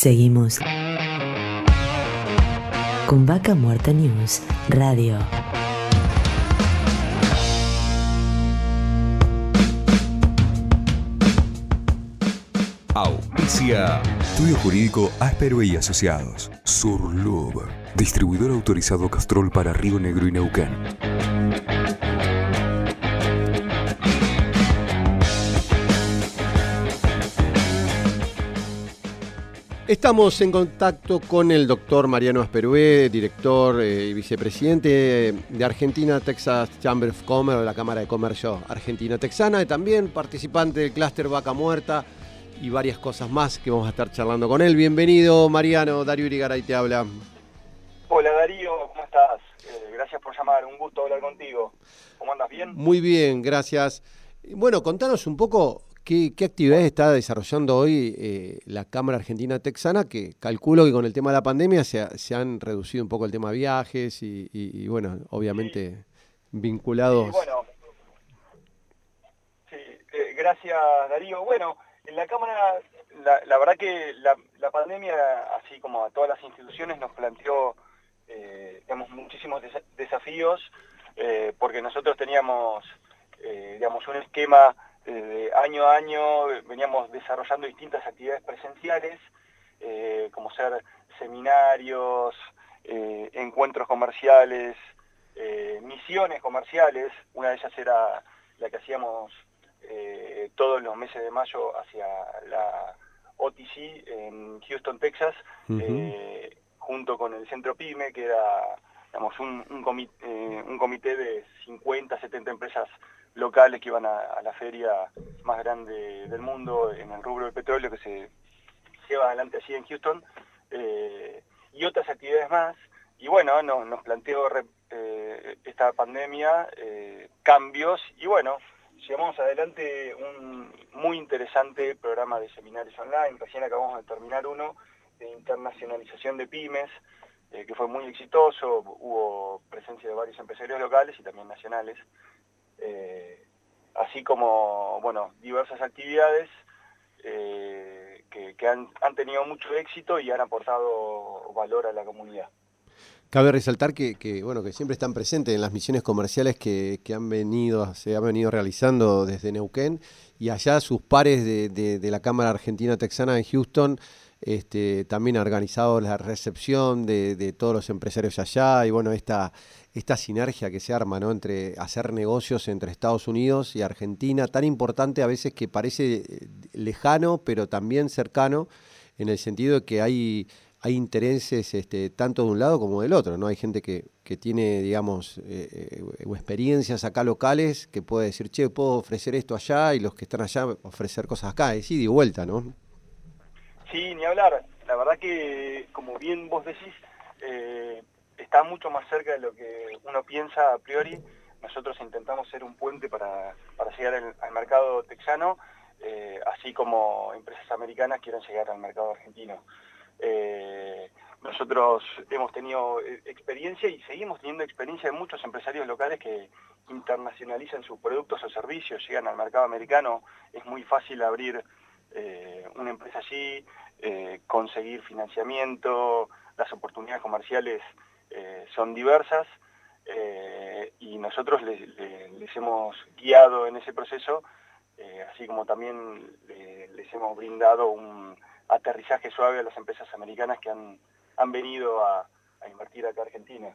Seguimos con Vaca Muerta News Radio. Auspicia. Estudio Jurídico Áspero y Asociados. Surlub. Distribuidor autorizado Castrol para Río Negro y Neuquén. Estamos en contacto con el doctor Mariano Asperué, director eh, y vicepresidente de Argentina Texas Chamber of Commerce, la Cámara de Comercio Argentina-Texana, y también participante del clúster Vaca Muerta y varias cosas más que vamos a estar charlando con él. Bienvenido, Mariano. Darío Irigaray te habla. Hola, Darío. ¿Cómo estás? Eh, gracias por llamar. Un gusto hablar contigo. ¿Cómo andas? ¿Bien? Muy bien, gracias. Bueno, contanos un poco ¿Qué, actividades está desarrollando hoy eh, la Cámara Argentina Texana? Que calculo que con el tema de la pandemia se, han reducido un poco el tema de viajes y, bueno, obviamente vinculados. Sí, eh, gracias Darío. Bueno, en la Cámara, la, verdad que la, pandemia, así como a todas las instituciones, nos planteó eh, muchísimos desafíos eh, porque nosotros teníamos, digamos, un esquema de año a año veníamos desarrollando distintas actividades presenciales, eh, como ser seminarios, eh, encuentros comerciales, eh, misiones comerciales. Una de ellas era la que hacíamos todos los meses de mayo hacia la OTC en Houston, Texas, junto con el Centro PYME, que era un, un, comité, un comité de 50, 70 empresas locales que iban a, la feria más grande del mundo en el rubro del petróleo que se lleva adelante allí en Houston, eh, y otras actividades más. Y bueno, nos planteó eh, esta pandemia eh, cambios y bueno, llevamos adelante un muy interesante programa de seminarios online. Recién acabamos de terminar uno de internacionalización de pymes, que fue muy exitoso. Hubo presencia de varios empresarios locales y también nacionales. Eh, así como bueno, diversas actividades eh, que, han, tenido mucho éxito y han aportado valor a la comunidad. Cabe resaltar que, bueno, que siempre están presentes en las misiones comerciales que, han venido, se han venido realizando desde Neuquén y allá sus pares de, la Cámara Argentina Texana en Houston este, también han organizado la recepción de, de, todos los empresarios allá y bueno, esta, esta sinergia que se arma ¿no? entre hacer negocios entre Estados Unidos y Argentina, tan importante a veces que parece eh, lejano, pero también cercano, en el sentido de que hay, hay intereses este, tanto de un lado como del otro. ¿no? Hay gente que, que tiene, digamos, eh, eh, experiencias acá locales que puede decir, che, puedo ofrecer esto allá, y los que están allá ofrecer cosas acá, es ida y vuelta, ¿no? Sí, ni hablar. La verdad que, como bien vos decís, está mucho más cerca de lo que uno piensa a priori. Nosotros intentamos ser un puente para, llegar al, mercado texano, eh, así como empresas americanas quieren llegar al mercado argentino. Eh, nosotros hemos tenido eh, experiencia y seguimos teniendo experiencia de muchos empresarios locales que internacionalizan sus productos o servicios, llegan al mercado americano, es muy fácil abrir una empresa allí, conseguir financiamiento, las oportunidades comerciales eh, son diversas eh, y nosotros les, hemos guiado en ese proceso, eh, así como también les hemos brindado un aterrizaje suave a las empresas americanas que han, han venido a, invertir acá a Argentina.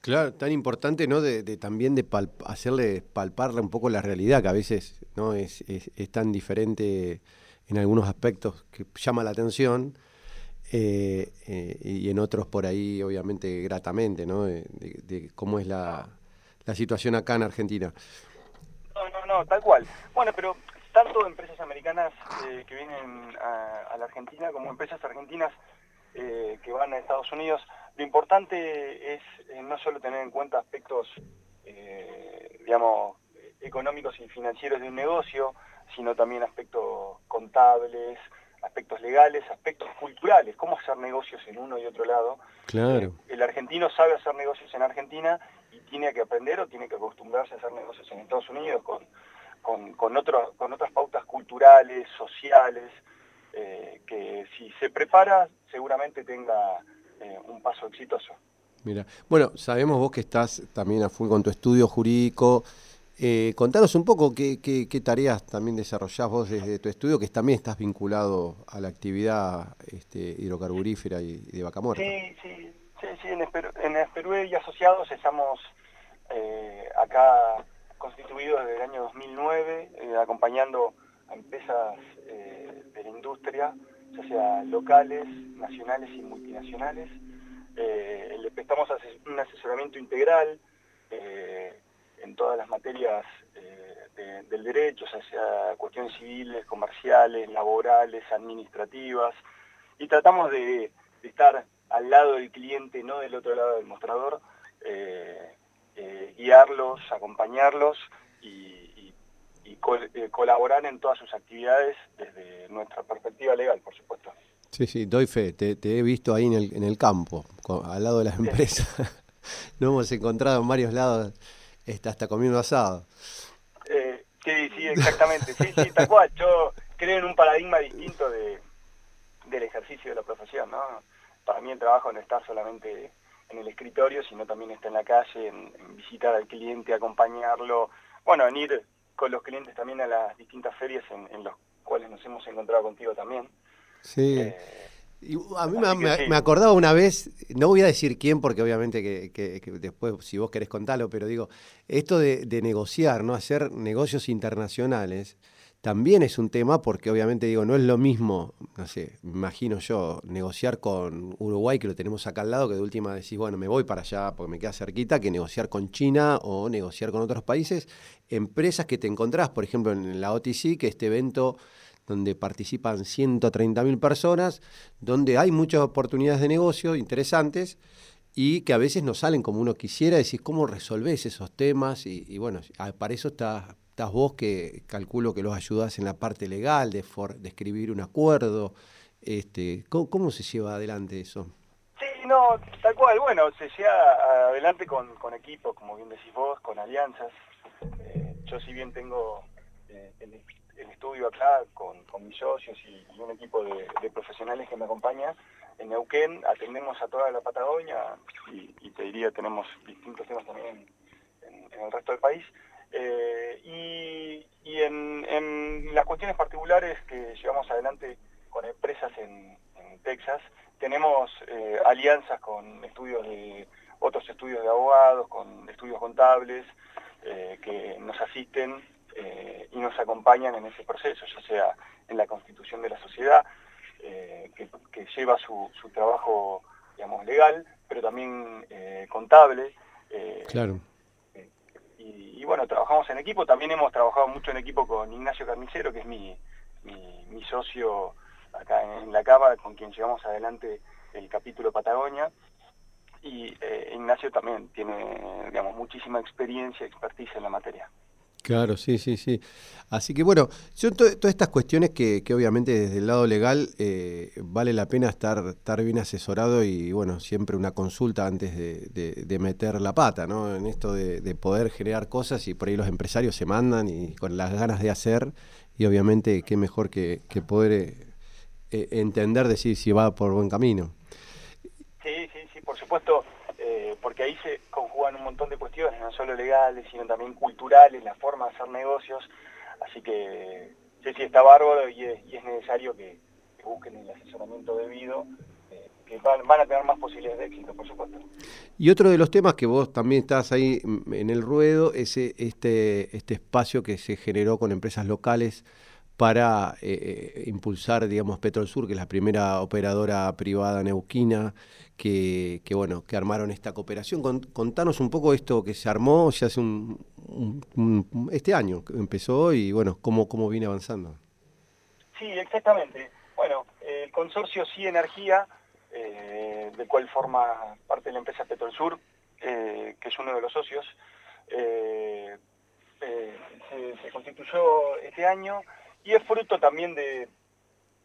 Claro, tan importante, ¿no? De, también de hacerle palparle un poco la realidad, que a veces no es, es, tan diferente en algunos aspectos que llama la atención eh, eh, y en otros por ahí, obviamente, gratamente, ¿no? De, cómo es la, situación acá en Argentina. No, no, no, tal cual. Bueno, pero tanto empresas americanas eh, que vienen a, la Argentina como empresas argentinas que van a Estados Unidos, lo importante es no solo tener en cuenta aspectos, digamos, económicos y financieros de un negocio, sino también aspectos contables, aspectos legales, aspectos culturales, cómo hacer negocios en uno y otro lado. Claro. Eh, el argentino sabe hacer negocios en Argentina y tiene que aprender o tiene que acostumbrarse a hacer negocios en Estados Unidos con, con, con, con otras pautas culturales, sociales. que si se prepara seguramente tenga un paso exitoso. Mira, bueno, sabemos vos que estás también a full con tu estudio jurídico. Eh, contanos un poco qué, tareas también desarrollás vos desde tu estudio, que también estás vinculado a la actividad este, hidrocarburífera y, de vaca muerta. Sí, sí, sí, sí en, Esperú, y Asociados estamos eh, acá constituidos desde el año 2009, eh, acompañando a empresas de la industria, ya sea locales, nacionales y multinacionales, eh, le prestamos un asesoramiento integral eh, en todas las materias eh, del derecho, o sea, cuestiones civiles, comerciales, laborales, administrativas, y tratamos de, estar al lado del cliente, no del otro lado del mostrador, guiarlos, acompañarlos y, colaborar en todas sus actividades desde nuestra perspectiva legal, por supuesto. Sí, sí, doy fe, te, he visto ahí en el, en el campo, al lado de las empresas. Nos hemos encontrado en varios lados, está hasta comiendo asado. Eh, sí, sí, exactamente, sí, sí, tal cual. Yo creo en un paradigma distinto de, del ejercicio de la profesión, ¿no? Para mí el trabajo no está solamente en el escritorio, sino también está en la calle, en, visitar al cliente, acompañarlo, bueno, en ir con los clientes también a las distintas ferias en, en los cuales nos hemos encontrado contigo también. Sí. Eh, a mí me, acordaba una vez, no voy a decir quién porque obviamente que, después si vos querés contarlo, pero digo, esto de, negociar, ¿no? Hacer negocios internacionales también es un tema porque obviamente digo, no es lo mismo, no sé, imagino yo, negociar con Uruguay que lo tenemos acá al lado, que de última decís, bueno, me voy para allá porque me queda cerquita, que negociar con China o negociar con otros países, empresas que te encontrás, por ejemplo, en la OTC, que este evento donde participan 130.000 personas, donde hay muchas oportunidades de negocio interesantes y que a veces no salen como uno quisiera, decir cómo resolvés esos temas y, bueno, para eso estás, estás, vos que calculo que los ayudás en la parte legal, de, de escribir un acuerdo, este, ¿cómo, se lleva adelante eso? Sí, no, tal cual, bueno, se lleva adelante con, con equipos, como bien decís vos, con alianzas. Eh, yo si bien tengo eh, el estudio acá con, mis socios y, un equipo de, profesionales que me acompaña. En Neuquén atendemos a toda la Patagonia y, te diría tenemos distintos temas también en, el resto del país. Eh, y, en, las cuestiones particulares que llevamos adelante con empresas en, Texas, tenemos eh, alianzas con estudios de otros estudios de abogados, con estudios contables, eh, que nos asisten y nos acompañan en ese proceso, ya sea en la constitución de la sociedad, que, lleva su, trabajo, digamos, legal, pero también contable. claro. Bueno, trabajamos en equipo, también hemos trabajado mucho en equipo con Ignacio Carnicero, que es mi, socio acá en, la Cámara, con quien llevamos adelante el capítulo Patagonia y Ignacio también tiene digamos muchísima experiencia y expertise en la materia. Claro, sí, sí, sí. Así que bueno, son todas estas cuestiones que, obviamente desde el lado legal eh, vale la pena estar, estar bien asesorado y bueno, siempre una consulta antes de, meter la pata, ¿no? En esto de, poder generar cosas y por ahí los empresarios se mandan y con las ganas de hacer y obviamente qué mejor que, poder eh, eh, entender, decir si va por buen camino. Sí, sí, sí, por supuesto, porque ahí se un montón de cuestiones, no solo legales, sino también culturales, la forma de hacer negocios. Así que sí, sí, está bárbaro y es, necesario que, busquen el asesoramiento debido, eh, que van, a tener más posibilidades de éxito, por supuesto. Y otro de los temas que vos también estás ahí en el ruedo es eh, este, este espacio que se generó con empresas locales para eh, impulsar, digamos, Petrolsur, que es la primera operadora privada neuquina que, bueno, que armaron esta cooperación. contanos un poco esto que se armó ya hace un, este año, empezó y bueno, cómo, cómo viene avanzando. Sí, exactamente. Bueno, el consorcio Sí Energía, eh, cual forma parte de la empresa Petrolsur, eh, que es uno de los socios, eh, se, constituyó este año y es fruto también de,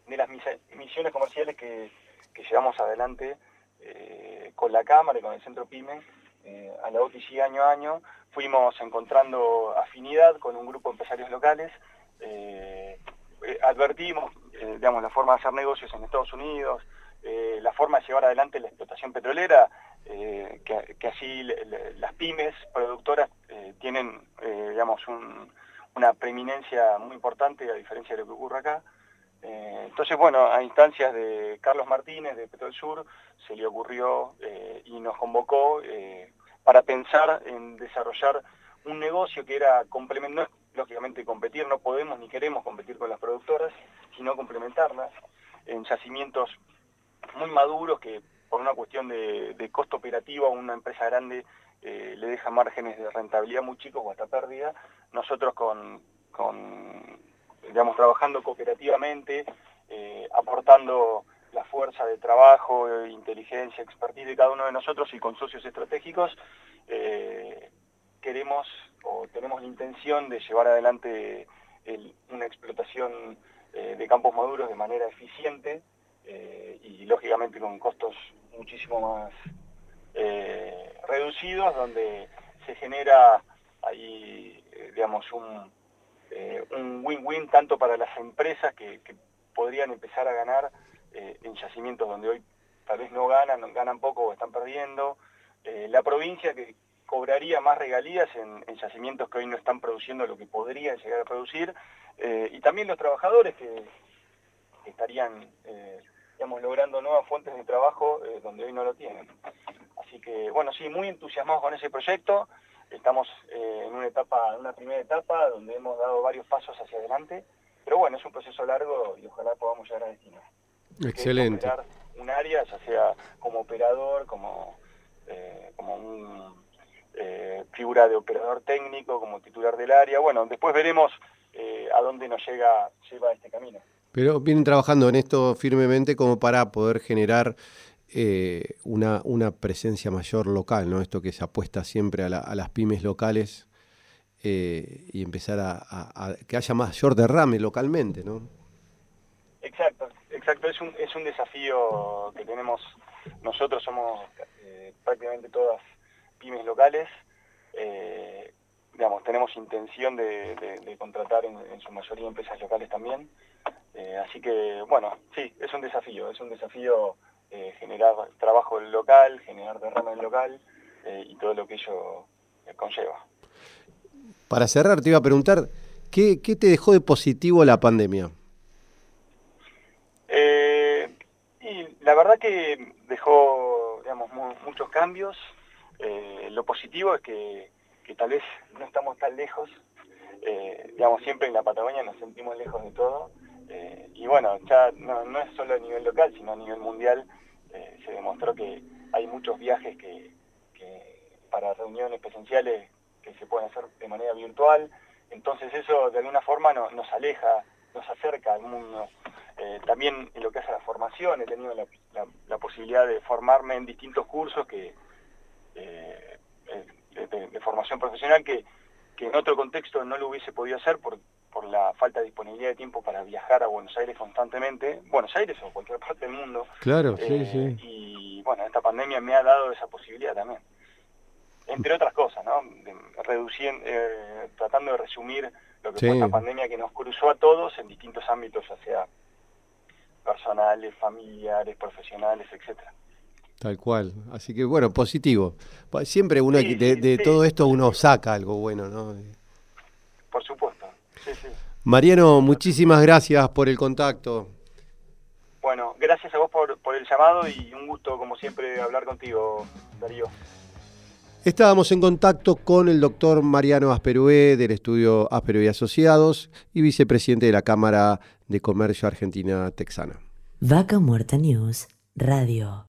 las misiones comerciales que, que llevamos adelante eh, con la Cámara y con el Centro PYME, eh, a la OTC año a año, fuimos encontrando afinidad con un grupo de empresarios locales, eh, advertimos digamos, la forma de hacer negocios en Estados Unidos, la forma de llevar adelante la explotación petrolera, que, así las pymes productoras tienen, digamos, una preeminencia muy importante a diferencia de lo que ocurre acá. entonces, bueno, a instancias de Carlos Martínez de Petrol Sur se le ocurrió y nos convocó para pensar en desarrollar un negocio que era complemento, lógicamente competir, no podemos ni queremos competir con las productoras, sino complementarlas en yacimientos muy maduros que por una cuestión de, costo operativo a una empresa grande eh, le deja márgenes de rentabilidad muy chicos o hasta pérdida. Nosotros con, digamos, trabajando cooperativamente, eh, aportando la fuerza de trabajo, inteligencia, expertise de cada uno de nosotros y con socios estratégicos, eh, queremos o tenemos la intención de llevar adelante una explotación de campos maduros de manera eficiente y lógicamente con costos muchísimo más eh, reducidos, donde se genera ahí, digamos, un win-win tanto para las empresas que, podrían empezar a ganar en yacimientos donde hoy tal vez no ganan, ganan poco o están perdiendo, la provincia que cobraría más regalías en, yacimientos que hoy no están produciendo lo que podrían llegar a producir, eh, y también los trabajadores que, estarían, eh, digamos, logrando nuevas fuentes de trabajo eh, donde hoy no lo tienen. Así que, bueno, sí, muy entusiasmados con ese proyecto, estamos en una etapa, en una primera etapa donde hemos dado varios pasos hacia adelante, pero bueno, es un proceso largo y ojalá podamos llegar a destino. Excelente. un área, ya sea como operador, como, como un eh, figura de operador técnico, como titular del área. Bueno, después veremos eh, a dónde nos llega lleva este camino. Pero vienen trabajando en esto firmemente como para poder generar eh, una, una, presencia mayor local, ¿no? Esto que se apuesta siempre a, las pymes locales y empezar a, que haya mayor derrame localmente, ¿no? Exacto, exacto. Es un, es un desafío que tenemos. Nosotros somos prácticamente todas pymes locales. Eh, digamos, tenemos intención de, contratar en, su mayoría empresas locales también. Eh, así que, bueno, sí, es un desafío, es un desafío eh, generar trabajo local, generar derrama local y todo lo que ello conlleva. Para cerrar, te iba a preguntar, ¿qué, te dejó de positivo la pandemia? y la verdad que dejó, digamos, muchos cambios, eh, lo positivo es que, tal vez no estamos tan lejos, eh, digamos, siempre en la Patagonia nos sentimos lejos de todo, eh, y bueno, ya no, es solo a nivel local, sino a nivel mundial, se demostró que hay muchos viajes que, para reuniones presenciales que se pueden hacer de manera virtual, entonces eso de alguna forma nos aleja, nos acerca al mundo. también en lo que hace la formación, he tenido la posibilidad de formarme en distintos cursos que, eh, de, formación profesional que, en otro contexto no lo hubiese podido hacer por, por la falta de disponibilidad de tiempo para viajar a Buenos Aires constantemente, Buenos Aires o cualquier parte del mundo. Claro, sí, eh, sí. Y bueno, esta pandemia me ha dado esa posibilidad también. Entre otras cosas, ¿no? reduciendo, eh, tratando de resumir lo que fue esta pandemia que nos cruzó a todos en distintos ámbitos, ya sea personales, familiares, profesionales, etcétera. Tal cual. Así que bueno, positivo. Siempre uno de, todo esto uno saca algo bueno, ¿no? Mariano, muchísimas gracias por el contacto. Bueno, gracias a vos por, por el llamado y un gusto, como siempre, hablar contigo, Darío. Estábamos en contacto con el doctor Mariano Asperué del estudio Asperué Asociados y vicepresidente de la Cámara de Comercio Argentina Texana. Vaca Muerta News Radio.